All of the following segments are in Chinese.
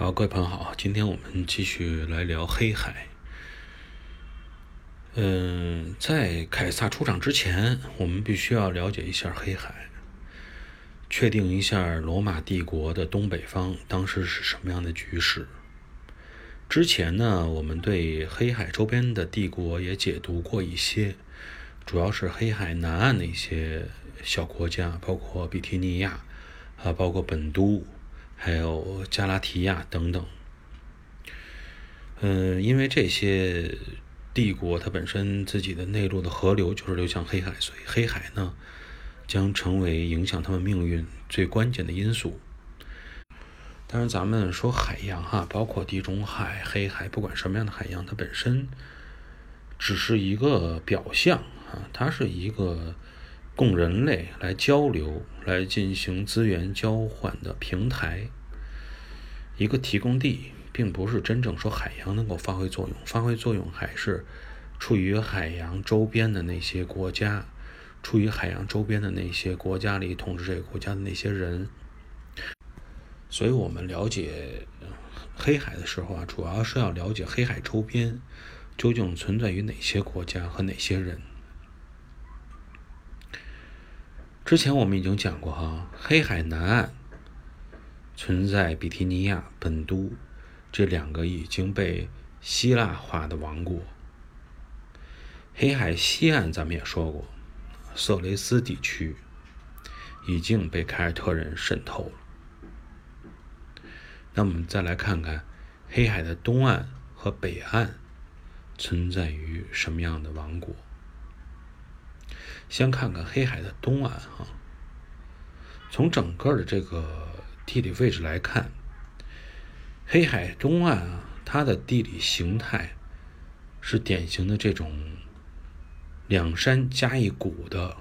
好，各位朋友好，今天我们继续来聊黑海。嗯，在凯撒出场之前，我们必须要了解一下黑海，确定一下罗马帝国的东北方当时是什么样的局势。之前呢，我们对黑海周边的帝国也解读过一些，主要是黑海南岸的一些小国家，包括比提尼亚啊，包括本都。还有加拉提亚等等，嗯，因为这些帝国它本身自己的内陆的河流就是流向黑海，所以黑海呢将成为影响他们命运最关键的因素。当然，咱们说海洋哈，包括地中海、黑海，不管什么样的海洋，它本身只是一个表象啊，它是一个。供人类来交流、来进行资源交换的平台，一个提供地，并不是真正说海洋能够发挥作用。发挥作用还是处于海洋周边的那些国家，处于海洋周边的那些国家里统治这个国家的那些人。所以，我们了解黑海的时候啊，主要是要了解黑海周边究竟存在于哪些国家和哪些人。之前我们已经讲过哈，黑海南岸存在比提尼亚、本都这两个已经被希腊化的王国。黑海西岸咱们也说过，色雷斯地区已经被凯尔特人渗透了。那我们再来看看黑海的东岸和北岸存在于什么样的王国。先看看黑海的东岸哈，从整个的这个地理位置来看，黑海东岸啊，它的地理形态是典型的这种两山加一谷的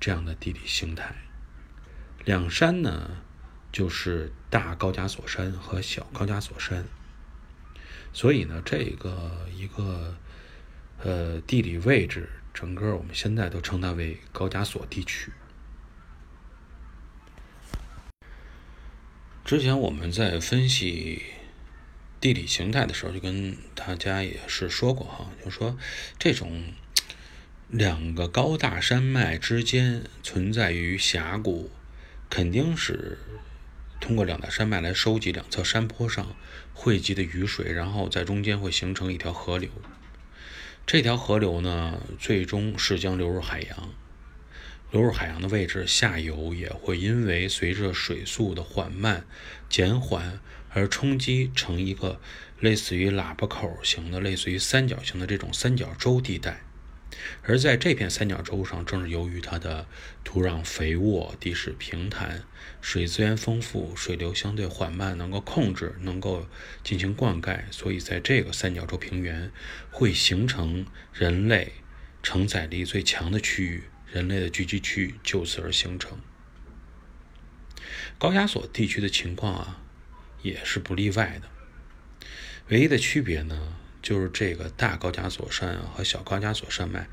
这样的地理形态。两山呢，就是大高加索山和小高加索山，所以呢，这个一个呃地理位置。整个我们现在都称它为高加索地区。之前我们在分析地理形态的时候，就跟大家也是说过哈，就说这种两个高大山脉之间存在于峡谷，肯定是通过两大山脉来收集两侧山坡上汇集的雨水，然后在中间会形成一条河流。这条河流呢，最终是将流入海洋。流入海洋的位置，下游也会因为随着水速的缓慢减缓而冲击成一个类似于喇叭口型的、类似于三角形的这种三角洲地带。而在这片三角洲上，正是由于它的土壤肥沃、地势平坦、水资源丰富、水流相对缓慢，能够控制、能够进行灌溉，所以在这个三角洲平原会形成人类承载力最强的区域，人类的聚集区就此而形成。高加索地区的情况啊，也是不例外的，唯一的区别呢？就是这个大高加索山和小高加索山脉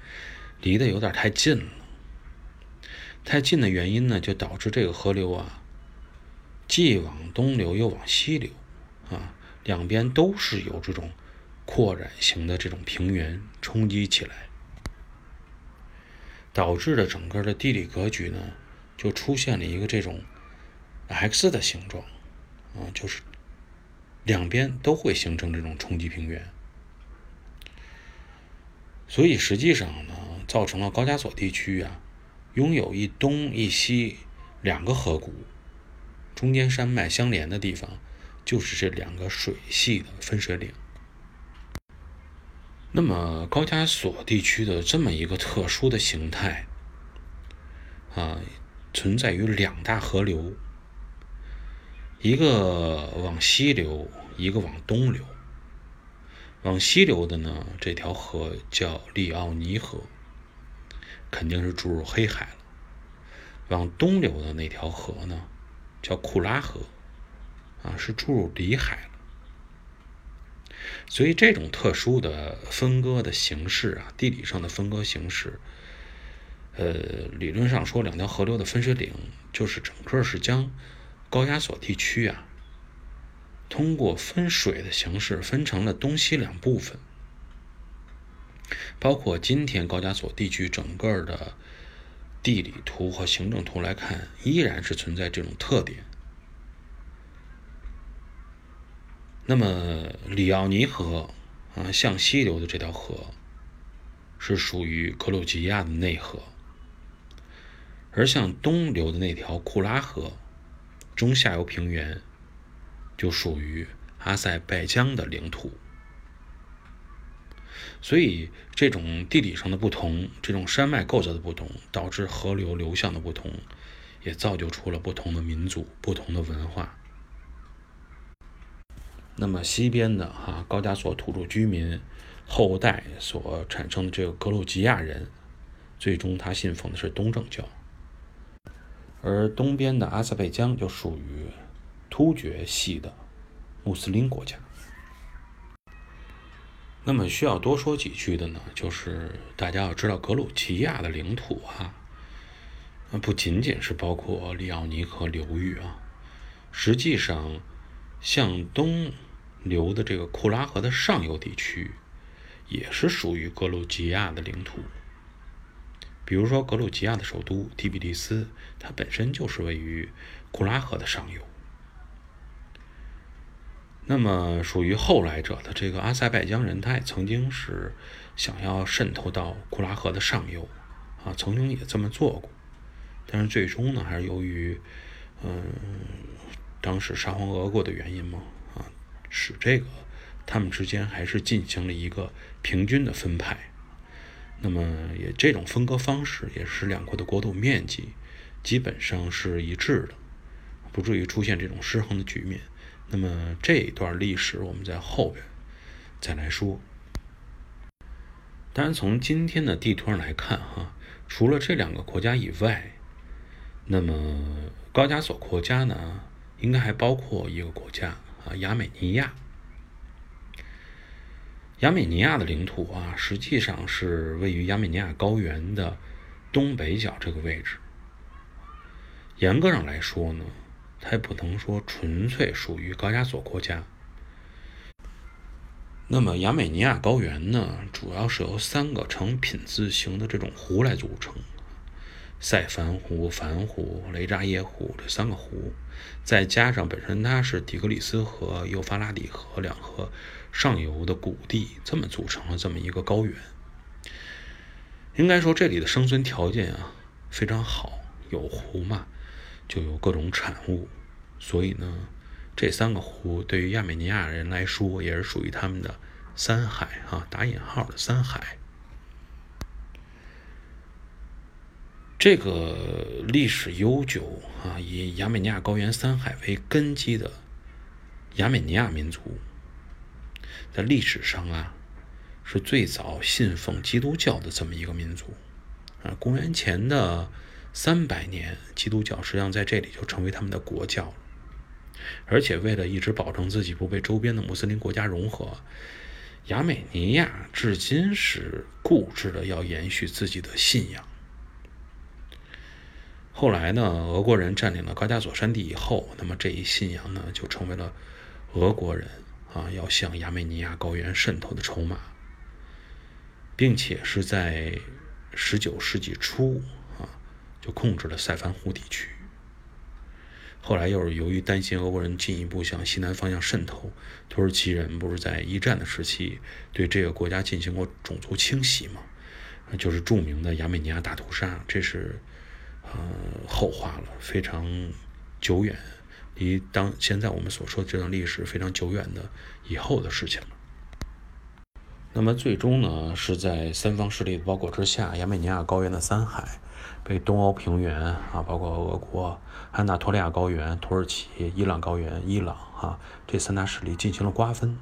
离得有点太近了，太近的原因呢，就导致这个河流啊，既往东流又往西流，啊，两边都是有这种扩展型的这种平原冲击起来，导致的整个的地理格局呢，就出现了一个这种 X 的形状，啊，就是两边都会形成这种冲击平原。所以实际上呢，造成了高加索地区啊，拥有一东一西两个河谷，中间山脉相连的地方，就是这两个水系的分水岭。那么高加索地区的这么一个特殊的形态啊，存在于两大河流，一个往西流，一个往东流。往西流的呢，这条河叫利奥尼河，肯定是注入黑海了。往东流的那条河呢，叫库拉河，啊，是注入里海了。所以这种特殊的分割的形式啊，地理上的分割形式，呃，理论上说，两条河流的分水岭，就是整个是将高加索地区啊，通过分水的形式分成了东西两部分，包括今天高加索地区整个的地理图和行政图来看，依然是存在这种特点。那么里奥尼河啊向西流的这条河是属于格鲁吉亚的内河，而向东流的那条库拉河中下游平原就属于阿塞拜疆的领土。所以这种地理上的不同，这种山脉构造的不同，导致河流流向的不同，也造就出了不同的民族、不同的文化。那么西边的哈高加索土著居民后代所产生的这个格鲁吉亚人，最终他信奉的是东正教，而东边的阿塞拜疆就属于突厥系的穆斯林国家。那么需要多说几句的呢，就是大家要知道格鲁吉亚的领土哈，不仅仅是包括里奥尼河流域啊，实际上向东。流的这个库拉河的上游地区，也是属于格鲁吉亚的领土。比如说，格鲁吉亚的首都提比利斯，它本身就是位于库拉河的上游。那么，属于后来者的这个阿塞拜疆人，他也曾经是想要渗透到库拉河的上游，啊，曾经也这么做过，但是最终呢，还是由于，嗯，当时沙皇俄国的原因嘛。啊使这个他们之间还是进行了一个平均的分派，那么也这种分割方式也是两国的国土面积基本上是一致的，不至于出现这种失衡的局面。那么这一段历史我们在后边再来说。当然，从今天的地图上来看，哈，除了这两个国家以外，那么高加索国家呢，应该还包括一个国家。啊，亚美尼亚，亚美尼亚的领土啊，实际上是位于亚美尼亚高原的东北角这个位置。严格上来说呢，它也不能说纯粹属于高加索国家。那么亚美尼亚高原呢，主要是由三个呈品字形的这种湖来组成。塞凡湖、凡湖、雷扎耶湖这三个湖，再加上本身它是底格里斯河、幼发拉底河两河上游的谷地，这么组成了这么一个高原。应该说这里的生存条件啊非常好，有湖嘛，就有各种产物，所以呢，这三个湖对于亚美尼亚人来说也是属于他们的三海啊，打引号的三海。这个历史悠久啊，以亚美尼亚高原三海为根基的亚美尼亚民族，在历史上啊，是最早信奉基督教的这么一个民族啊。公元前的三百年，基督教实际上在这里就成为他们的国教了。而且为了一直保证自己不被周边的穆斯林国家融合，亚美尼亚至今是固执的要延续自己的信仰。后来呢，俄国人占领了高加索山地以后，那么这一信仰呢，就成为了俄国人啊要向亚美尼亚高原渗透的筹码，并且是在十九世纪初就控制了塞凡湖地区。后来又是由于担心俄国人进一步向西南方向渗透，土耳其人不是在一战的时期对这个国家进行过种族清洗吗？就是著名的亚美尼亚大屠杀，这是。呃，后话了，非常久远，离当现在我们所说的这段历史非常久远的以后的事情了。那么最终呢，是在三方势力的包裹之下，亚美尼亚高原的三海被东欧平原啊，包括俄国、安纳托利亚高原、土耳其、伊朗高原、伊朗啊这三大势力进行了瓜分。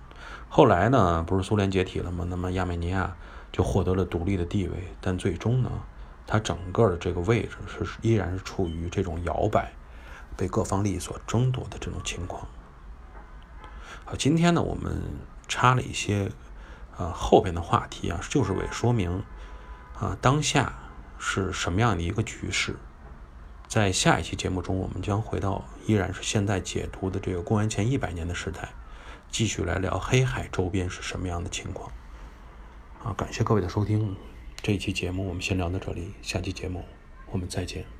后来呢，不是苏联解体了吗？那么亚美尼亚就获得了独立的地位，但最终呢？它整个的这个位置是依然是处于这种摇摆，被各方利益所争夺的这种情况。好，今天呢，我们插了一些呃后边的话题啊，就是为说明啊当下是什么样的一个局势。在下一期节目中，我们将回到依然是现在解读的这个公元前一百年的时代。继续来聊黑海周边是什么样的情况。啊，感谢各位的收听，这一期节目我们先聊到这里，下期节目我们再见。